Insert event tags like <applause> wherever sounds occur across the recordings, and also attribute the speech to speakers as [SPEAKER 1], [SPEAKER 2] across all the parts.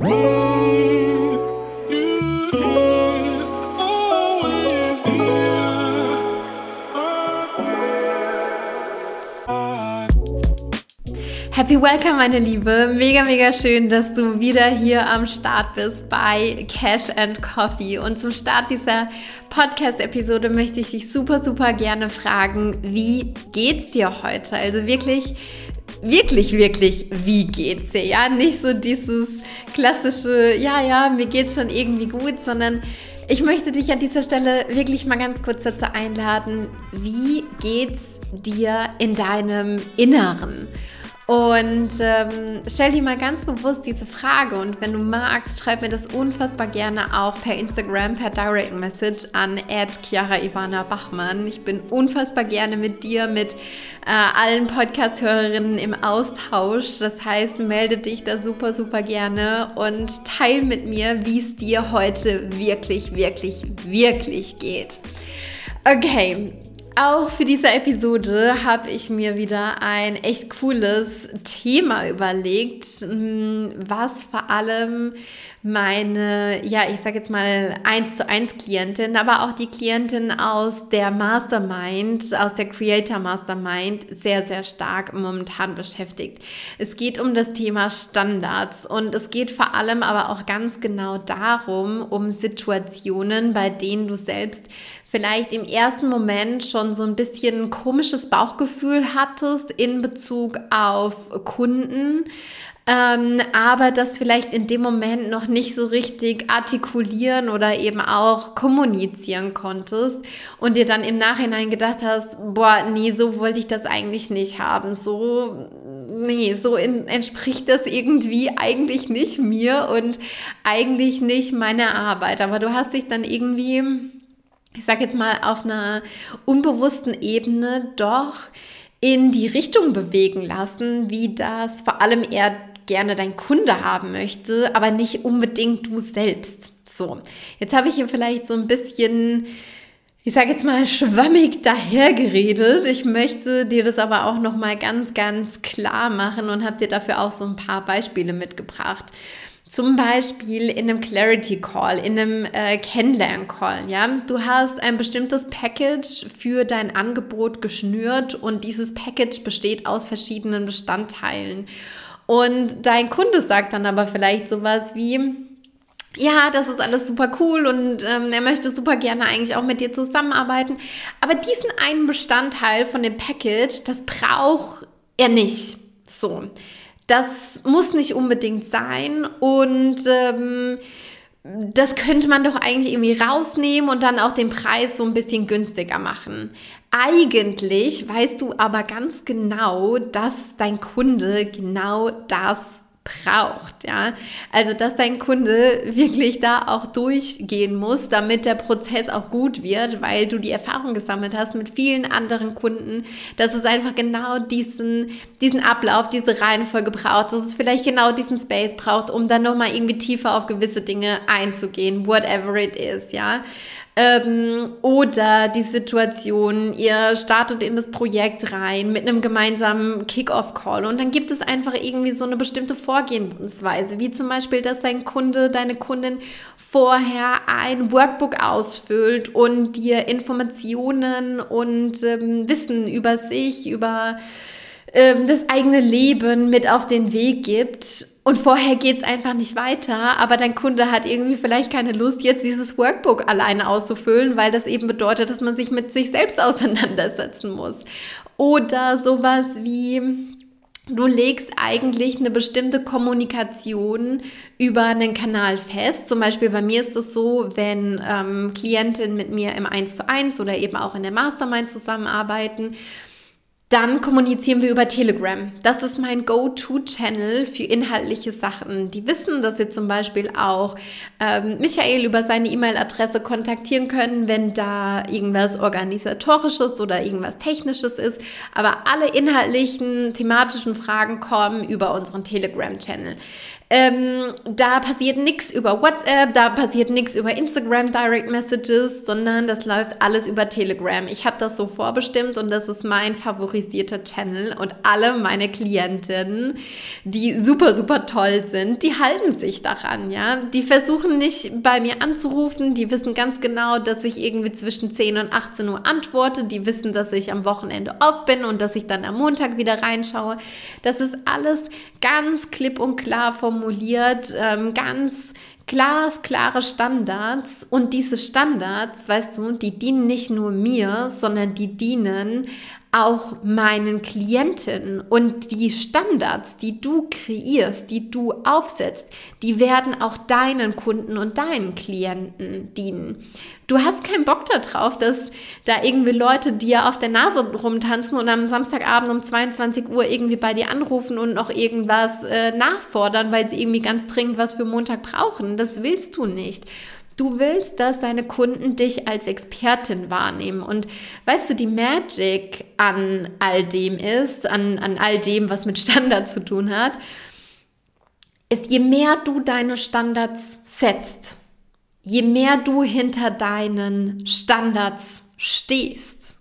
[SPEAKER 1] Happy Welcome, meine Liebe. Mega, mega schön, dass du wieder hier am Start bist bei Cash and Coffee. Und zum Start dieser Podcast-Episode möchte ich dich super, super gerne fragen, wie geht's dir heute? Also wirklich, wirklich, wirklich, wie geht's dir? Ja, nicht so dieses klassische, ja, ja, mir geht's schon irgendwie gut, sondern ich möchte dich an dieser Stelle wirklich mal ganz kurz dazu einladen, wie geht's dir in deinem Inneren? Und ähm, stell dir mal ganz bewusst diese Frage und wenn du magst, schreib mir das unfassbar gerne auch per Instagram, per Direct Message an Chiara Ivana Bachmann. Ich bin unfassbar gerne mit dir, mit äh, allen Podcast-Hörerinnen im Austausch. Das heißt, melde dich da super, super gerne und teil mit mir, wie es dir heute wirklich, wirklich, wirklich geht. Okay, auch für diese Episode habe ich mir wieder ein echt cooles Thema überlegt, hm, was vor allem meine, ja, ich sage jetzt mal eins zu eins Klientin, aber auch die Klientin aus der Mastermind, aus der Creator Mastermind sehr, sehr stark momentan beschäftigt. Es geht um das Thema Standards und es geht vor allem aber auch ganz genau darum, um Situationen, bei denen du selbst vielleicht im ersten Moment schon so ein bisschen ein komisches Bauchgefühl hattest in Bezug auf Kunden, ähm, aber das vielleicht in dem Moment noch nicht so richtig artikulieren oder eben auch kommunizieren konntest und dir dann im Nachhinein gedacht hast, boah, nee, so wollte ich das eigentlich nicht haben, so, nee, so in, entspricht das irgendwie eigentlich nicht mir und eigentlich nicht meiner Arbeit, aber du hast dich dann irgendwie ich sage jetzt mal, auf einer unbewussten Ebene doch in die Richtung bewegen lassen, wie das vor allem er gerne dein Kunde haben möchte, aber nicht unbedingt du selbst. So, jetzt habe ich hier vielleicht so ein bisschen, ich sage jetzt mal, schwammig dahergeredet. Ich möchte dir das aber auch noch mal ganz, ganz klar machen und habe dir dafür auch so ein paar Beispiele mitgebracht. Zum Beispiel in einem Clarity Call, in einem äh, Kennenlern Call, ja. Du hast ein bestimmtes Package für dein Angebot geschnürt und dieses Package besteht aus verschiedenen Bestandteilen. Und dein Kunde sagt dann aber vielleicht sowas wie, ja, das ist alles super cool und ähm, er möchte super gerne eigentlich auch mit dir zusammenarbeiten. Aber diesen einen Bestandteil von dem Package, das braucht er nicht. So. Das muss nicht unbedingt sein und ähm, das könnte man doch eigentlich irgendwie rausnehmen und dann auch den Preis so ein bisschen günstiger machen. Eigentlich weißt du aber ganz genau, dass dein Kunde genau das braucht, ja. Also, dass dein Kunde wirklich da auch durchgehen muss, damit der Prozess auch gut wird, weil du die Erfahrung gesammelt hast mit vielen anderen Kunden, dass es einfach genau diesen, diesen Ablauf, diese Reihenfolge braucht, dass es vielleicht genau diesen Space braucht, um dann nochmal irgendwie tiefer auf gewisse Dinge einzugehen, whatever it is, ja. Ähm, oder die Situation, ihr startet in das Projekt rein mit einem gemeinsamen Kick-Off-Call und dann gibt es einfach irgendwie so eine bestimmte Vorgehensweise, wie zum Beispiel, dass dein Kunde, deine Kundin vorher ein Workbook ausfüllt und dir Informationen und ähm, Wissen über sich, über ähm, das eigene Leben mit auf den Weg gibt und vorher geht es einfach nicht weiter, aber dein Kunde hat irgendwie vielleicht keine Lust, jetzt dieses Workbook alleine auszufüllen, weil das eben bedeutet, dass man sich mit sich selbst <laughs> auseinandersetzen muss. Oder sowas wie, du legst eigentlich eine bestimmte Kommunikation über einen Kanal fest. Zum Beispiel bei mir ist es so, wenn ähm, Klientinnen mit mir im 1 zu 1 oder eben auch in der Mastermind zusammenarbeiten, dann kommunizieren wir über Telegram. Das ist mein Go-To-Channel für inhaltliche Sachen. Die wissen, dass sie zum Beispiel auch ähm, Michael über seine E-Mail-Adresse kontaktieren können, wenn da irgendwas organisatorisches oder irgendwas technisches ist. Aber alle inhaltlichen, thematischen Fragen kommen über unseren Telegram-Channel. Ähm, da passiert nichts über WhatsApp, da passiert nichts über Instagram Direct Messages, sondern das läuft alles über Telegram. Ich habe das so vorbestimmt und das ist mein favorisierter Channel und alle meine Klientinnen, die super, super toll sind, die halten sich daran, ja. Die versuchen nicht bei mir anzurufen, die wissen ganz genau, dass ich irgendwie zwischen 10 und 18 Uhr antworte, die wissen, dass ich am Wochenende off bin und dass ich dann am Montag wieder reinschaue. Das ist alles ganz klipp und klar formuliert formuliert, ähm, ganz glasklare Standards. Und diese Standards, weißt du, die dienen nicht nur mir, sondern die dienen auch meinen Klienten und die Standards, die du kreierst, die du aufsetzt, die werden auch deinen Kunden und deinen Klienten dienen. Du hast keinen Bock darauf, dass da irgendwie Leute dir auf der Nase rumtanzen und am Samstagabend um 22 Uhr irgendwie bei dir anrufen und noch irgendwas äh, nachfordern, weil sie irgendwie ganz dringend was für Montag brauchen. Das willst du nicht. Du willst, dass deine Kunden dich als Expertin wahrnehmen. Und weißt du, die Magic an all dem ist, an, an all dem, was mit Standards zu tun hat, ist, je mehr du deine Standards setzt, je mehr du hinter deinen Standards stehst,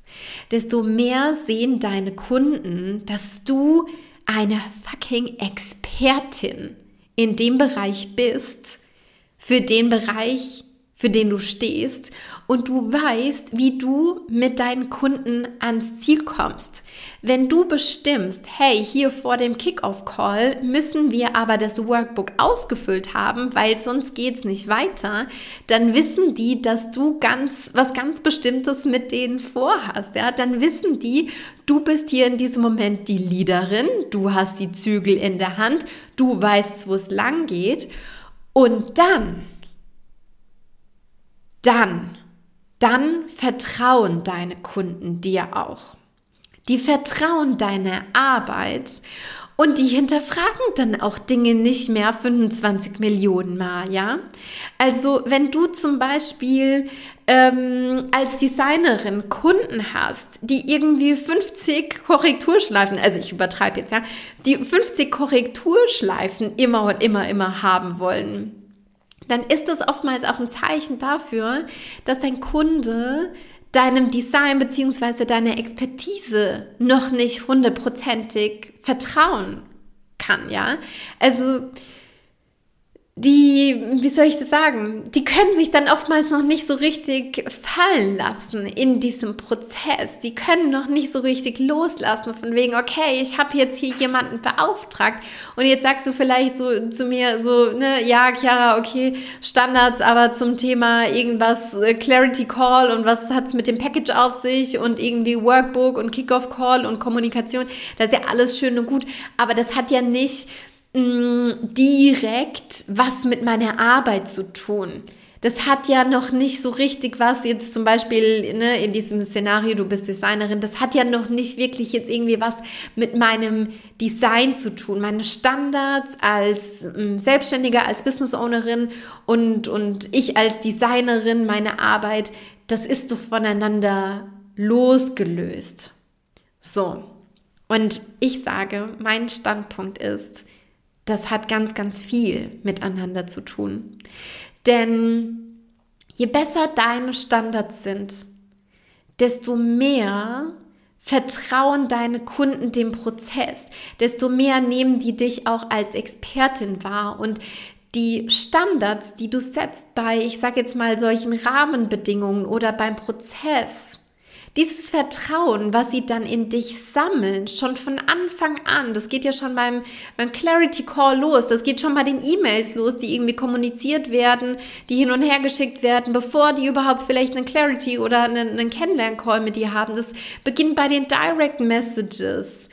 [SPEAKER 1] desto mehr sehen deine Kunden, dass du eine fucking Expertin in dem Bereich bist, für den Bereich, für den du stehst und du weißt, wie du mit deinen Kunden ans Ziel kommst. Wenn du bestimmst, hey, hier vor dem Kickoff-Call müssen wir aber das Workbook ausgefüllt haben, weil sonst geht's nicht weiter, dann wissen die, dass du ganz, was ganz Bestimmtes mit denen vorhast, ja. Dann wissen die, du bist hier in diesem Moment die Leaderin, du hast die Zügel in der Hand, du weißt, wo es lang geht und dann dann, dann vertrauen deine Kunden dir auch. Die vertrauen deiner Arbeit und die hinterfragen dann auch Dinge nicht mehr 25 Millionen Mal, ja? Also wenn du zum Beispiel ähm, als Designerin Kunden hast, die irgendwie 50 Korrekturschleifen, also ich übertreibe jetzt, ja, die 50 Korrekturschleifen immer und immer, immer haben wollen, dann ist das oftmals auch ein Zeichen dafür, dass dein Kunde deinem Design bzw. deiner Expertise noch nicht hundertprozentig vertrauen kann, ja? Also die, wie soll ich das sagen, die können sich dann oftmals noch nicht so richtig fallen lassen in diesem Prozess. Die können noch nicht so richtig loslassen von wegen, okay, ich habe jetzt hier jemanden beauftragt und jetzt sagst du vielleicht so zu mir so, ne, ja, Chiara, okay, Standards, aber zum Thema irgendwas äh, Clarity Call und was hat's mit dem Package auf sich und irgendwie Workbook und Kickoff Call und Kommunikation, das ist ja alles schön und gut, aber das hat ja nicht Mm, direkt was mit meiner Arbeit zu tun. Das hat ja noch nicht so richtig was jetzt zum Beispiel ne, in diesem Szenario, du bist Designerin, das hat ja noch nicht wirklich jetzt irgendwie was mit meinem Design zu tun. Meine Standards als ähm, Selbstständiger, als Business Ownerin und, und ich als Designerin, meine Arbeit, das ist doch voneinander losgelöst. So. Und ich sage, mein Standpunkt ist, das hat ganz, ganz viel miteinander zu tun. Denn je besser deine Standards sind, desto mehr vertrauen deine Kunden dem Prozess, desto mehr nehmen die dich auch als Expertin wahr und die Standards, die du setzt bei, ich sage jetzt mal, solchen Rahmenbedingungen oder beim Prozess, dieses Vertrauen, was sie dann in dich sammeln, schon von Anfang an, das geht ja schon beim, beim Clarity Call los, das geht schon bei den E-Mails los, die irgendwie kommuniziert werden, die hin und her geschickt werden, bevor die überhaupt vielleicht einen Clarity oder einen, einen Kennenlern-Call mit dir haben. Das beginnt bei den Direct Messages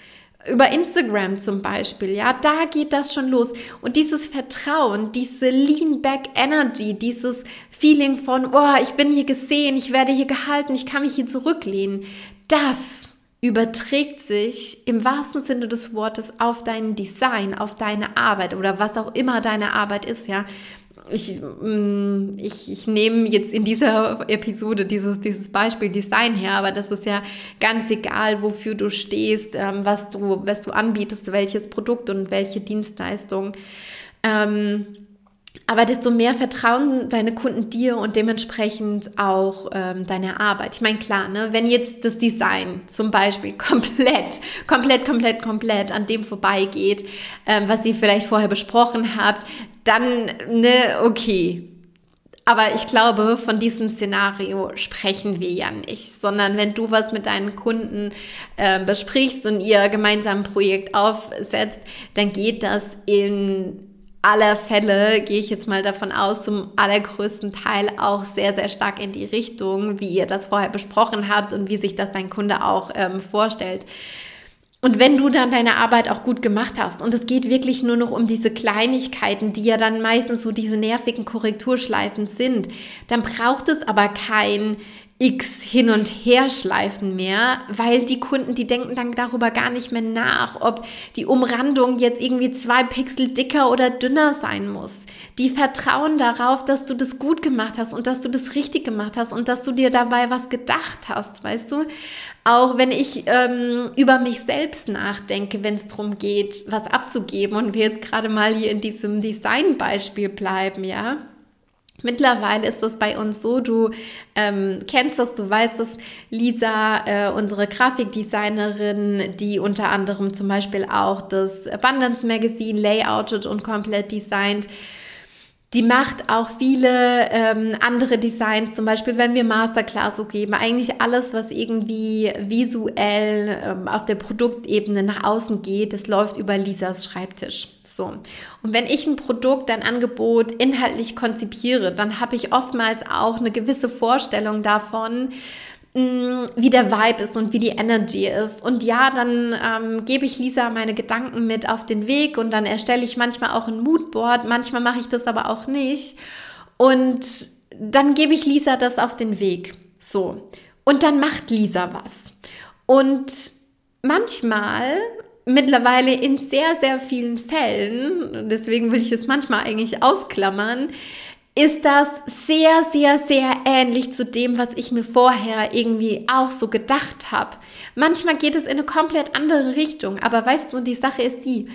[SPEAKER 1] über Instagram zum Beispiel, ja, da geht das schon los. Und dieses Vertrauen, diese Lean Back Energy, dieses Feeling von, oh, ich bin hier gesehen, ich werde hier gehalten, ich kann mich hier zurücklehnen, das überträgt sich im wahrsten Sinne des Wortes auf dein Design, auf deine Arbeit oder was auch immer deine Arbeit ist, ja ich, mm, ich, ich nehme jetzt in dieser Episode dieses, dieses Beispiel Design her, aber das ist ja ganz egal, wofür du stehst, ähm, was, du, was du anbietest, welches Produkt und welche Dienstleistung. Ähm, aber desto mehr vertrauen deine Kunden dir und dementsprechend auch ähm, deine Arbeit. Ich meine, klar, ne, wenn jetzt das Design zum Beispiel <laughs> komplett, komplett, komplett, komplett an dem vorbeigeht, ähm, was ihr vielleicht vorher besprochen habt, dann, ne, okay. Aber ich glaube, von diesem Szenario sprechen wir ja nicht, sondern wenn du was mit deinen Kunden äh, besprichst und ihr gemeinsam ein Projekt aufsetzt, dann geht das in aller Fälle, gehe ich jetzt mal davon aus, zum allergrößten Teil auch sehr, sehr stark in die Richtung, wie ihr das vorher besprochen habt und wie sich das dein Kunde auch ähm, vorstellt. Und wenn du dann deine Arbeit auch gut gemacht hast und es geht wirklich nur noch um diese Kleinigkeiten, die ja dann meistens so diese nervigen Korrekturschleifen sind, dann braucht es aber kein X hin und her schleifen mehr, weil die Kunden, die denken dann darüber gar nicht mehr nach, ob die Umrandung jetzt irgendwie zwei Pixel dicker oder dünner sein muss. Die vertrauen darauf, dass du das gut gemacht hast und dass du das richtig gemacht hast und dass du dir dabei was gedacht hast, weißt du? Auch wenn ich ähm, über mich selbst nachdenke, wenn es darum geht, was abzugeben und wir jetzt gerade mal hier in diesem Designbeispiel bleiben, ja Mittlerweile ist es bei uns so, du ähm, kennst das, du weißt es, Lisa, äh, unsere Grafikdesignerin, die unter anderem zum Beispiel auch das Abundance Magazine layoutet und komplett designt, die macht auch viele ähm, andere Designs, zum Beispiel wenn wir Masterclasses geben, eigentlich alles, was irgendwie visuell ähm, auf der Produktebene nach außen geht, das läuft über Lisas Schreibtisch. So. Und wenn ich ein Produkt, ein Angebot inhaltlich konzipiere, dann habe ich oftmals auch eine gewisse Vorstellung davon, Mm, wie der Vibe ist und wie die Energy ist. Und ja, dann ähm, gebe ich Lisa meine Gedanken mit auf den Weg und dann erstelle ich manchmal auch ein Moodboard, manchmal mache ich das aber auch nicht. Und dann gebe ich Lisa das auf den Weg. So. Und dann macht Lisa was. Und manchmal mittlerweile in sehr, sehr vielen Fällen, deswegen will ich es manchmal eigentlich ausklammern, ist das sehr, sehr, sehr ähnlich zu dem, was ich mir vorher irgendwie auch so gedacht habe. Manchmal geht es in eine komplett andere Richtung, aber weißt du, die Sache ist die,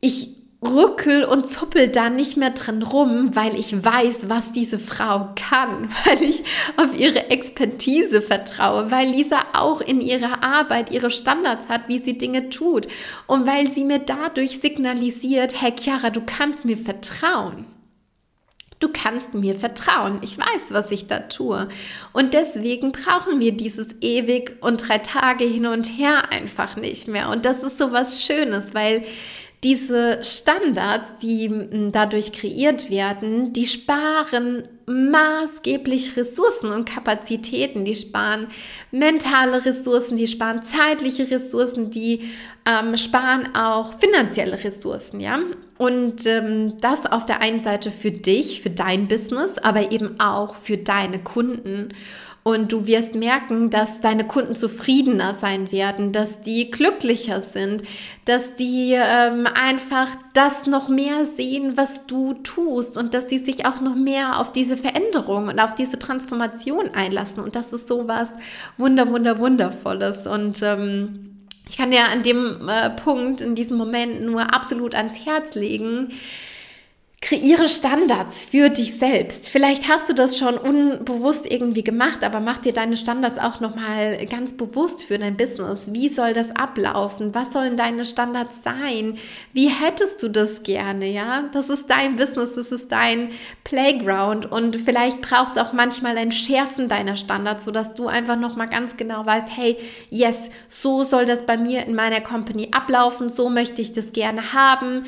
[SPEAKER 1] ich rückel und zuppel da nicht mehr drin rum, weil ich weiß, was diese Frau kann, <laughs> weil ich auf ihre Expertise vertraue, weil Lisa auch in ihrer Arbeit ihre Standards hat, wie sie Dinge tut und weil sie mir dadurch signalisiert, hey Chiara, du kannst mir vertrauen. Du kannst mir vertrauen. Ich weiß, was ich da tue. Und deswegen brauchen wir dieses ewig und drei Tage hin und her einfach nicht mehr. Und das ist so was Schönes, weil diese Standards, die dadurch kreiert werden, die sparen maßgeblich Ressourcen und Kapazitäten. Die sparen mentale Ressourcen, die sparen zeitliche Ressourcen, die ähm, sparen auch finanzielle Ressourcen, ja. Und ähm, das auf der einen Seite für dich, für dein Business, aber eben auch für deine Kunden. Und du wirst merken, dass deine Kunden zufriedener sein werden, dass die glücklicher sind, dass die ähm, einfach das noch mehr sehen, was du tust und dass sie sich auch noch mehr auf diese Veränderung und auf diese Transformation einlassen. Und das ist so was wunder, wunder, wundervolles. Und ähm, ich kann dir an dem äh, Punkt, in diesem Moment nur absolut ans Herz legen, Kreiere Standards für dich selbst. Vielleicht hast du das schon unbewusst irgendwie gemacht, aber mach dir deine Standards auch nochmal ganz bewusst für dein Business. Wie soll das ablaufen? Was sollen deine Standards sein? Wie hättest du das gerne? Ja, das ist dein Business, das ist dein Playground und vielleicht braucht es auch manchmal ein Schärfen deiner Standards, sodass du einfach nochmal ganz genau weißt, hey, yes, so soll das bei mir in meiner Company ablaufen, so möchte ich das gerne haben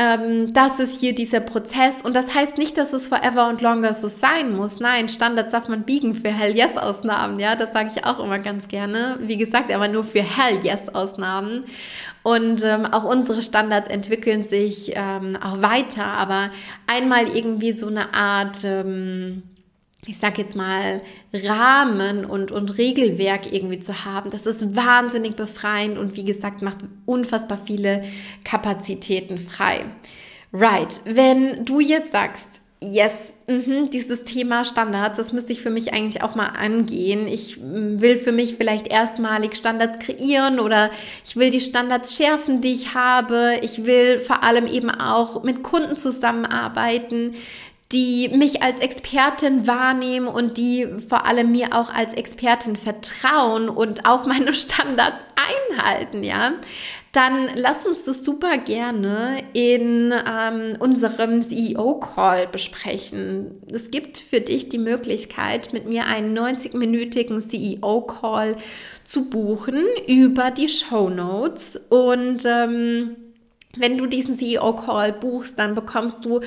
[SPEAKER 1] ähm, das ist hier dieser Prozess. Und das heißt nicht, dass es forever und longer so sein muss. Nein, Standards darf man biegen für Hell-Yes-Ausnahmen. Ja, das sage ich auch immer ganz gerne. Wie gesagt, aber nur für Hell-Yes-Ausnahmen. Und ähm, auch unsere Standards entwickeln sich ähm, auch weiter. Aber einmal irgendwie so eine Art... Ähm, ich sag jetzt mal, Rahmen und, und Regelwerk irgendwie zu haben. Das ist wahnsinnig befreiend und wie gesagt, macht unfassbar viele Kapazitäten frei. Right, wenn du jetzt sagst, yes, mh, dieses Thema Standards, das müsste ich für mich eigentlich auch mal angehen. Ich mm, will für mich vielleicht erstmalig Standards kreieren oder ich will die Standards schärfen, die ich habe. Ich will vor allem eben auch mit Kunden zusammenarbeiten, die mich als Expertin wahrnehmen und die vor allem mir auch als Expertin vertrauen und auch meine <laughs> Standards einhalten, ja, dann lass uns das super gerne in ähm, unserem CEO-Call besprechen. Es gibt für dich die Möglichkeit, mit mir einen 90-minütigen CEO-Call zu buchen über die Show Notes und ähm, wenn du diesen CEO-Call buchst, dann bekommst du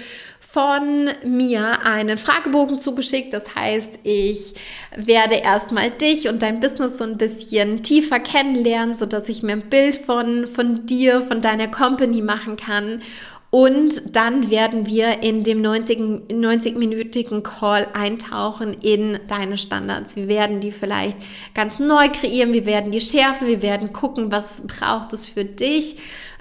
[SPEAKER 1] von mir einen Fragebogen zugeschickt. Das heißt, ich werde erstmal dich und dein Business so ein bisschen tiefer kennenlernen, sodass ich mir ein Bild von, von dir, von deiner Company machen kann. Und dann werden wir in dem 90-minütigen 90 Call eintauchen in deine Standards. Wir werden die vielleicht ganz neu kreieren, wir werden die schärfen, wir werden gucken, was braucht es für dich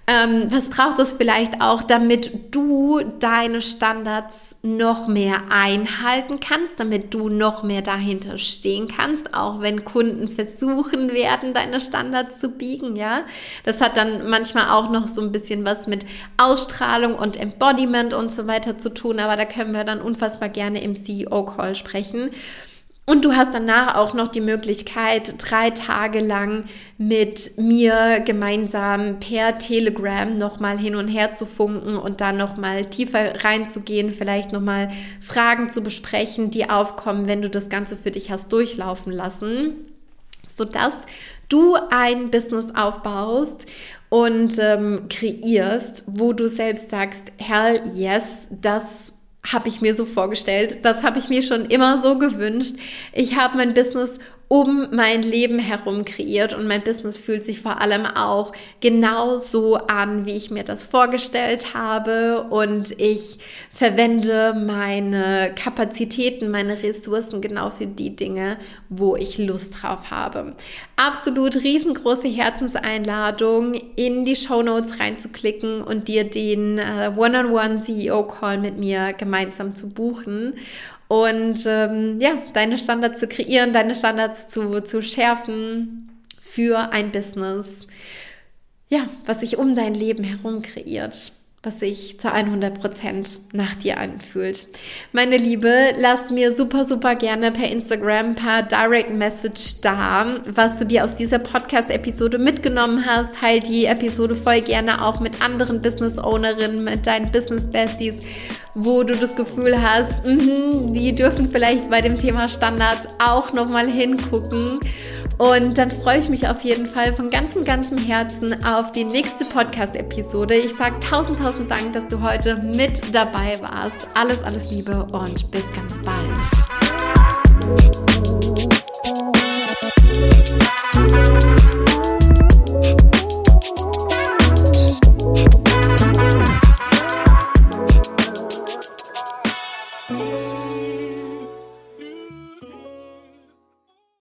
[SPEAKER 1] ähm, was braucht es vielleicht auch, damit du deine Standards noch mehr einhalten kannst, damit du noch mehr dahinter stehen kannst, auch wenn Kunden versuchen werden, deine Standards zu biegen, ja. Das hat dann manchmal auch noch so ein bisschen was mit Ausstrahlung und Embodiment und so weiter zu tun, aber da können wir dann unfassbar gerne im CEO-Call sprechen. Und du hast danach auch noch die Möglichkeit, drei Tage lang mit mir gemeinsam per Telegram nochmal hin und her zu funken und dann nochmal tiefer reinzugehen, vielleicht nochmal Fragen zu besprechen, die aufkommen, wenn du das Ganze für dich hast durchlaufen lassen, sodass du ein Business aufbaust und ähm, kreierst, wo du selbst sagst, hell yes, das habe ich mir so vorgestellt. Das habe ich mir schon immer so gewünscht. Ich habe mein Business um mein Leben herum kreiert und mein Business fühlt sich vor allem auch genau so an, wie ich mir das vorgestellt habe und ich verwende meine Kapazitäten, meine Ressourcen genau für die Dinge, wo ich Lust drauf habe. Absolut riesengroße Herzenseinladung, in die Show Notes reinzuklicken und dir den äh, One-on-One CEO Call mit mir gemeinsam zu buchen und ähm, ja, deine Standards zu kreieren, deine Standards zu, zu schärfen für ein Business, ja, was sich um dein Leben herum kreiert was sich zu 100 Prozent nach dir anfühlt. Meine Liebe, lass mir super, super gerne per Instagram paar Direct Message da, was du dir aus dieser Podcast-Episode mitgenommen hast. Teil die Episode voll gerne auch mit anderen Business Ownerinnen, mit deinen Business Besties, wo du das Gefühl hast, mh, die dürfen vielleicht bei dem Thema Standards auch nochmal hingucken. Und dann freue ich mich auf jeden Fall von ganzem, ganzem Herzen auf die nächste Podcast-Episode. Ich sage tausend, tausend Dank, dass du heute mit dabei warst. Alles, alles Liebe und bis ganz bald.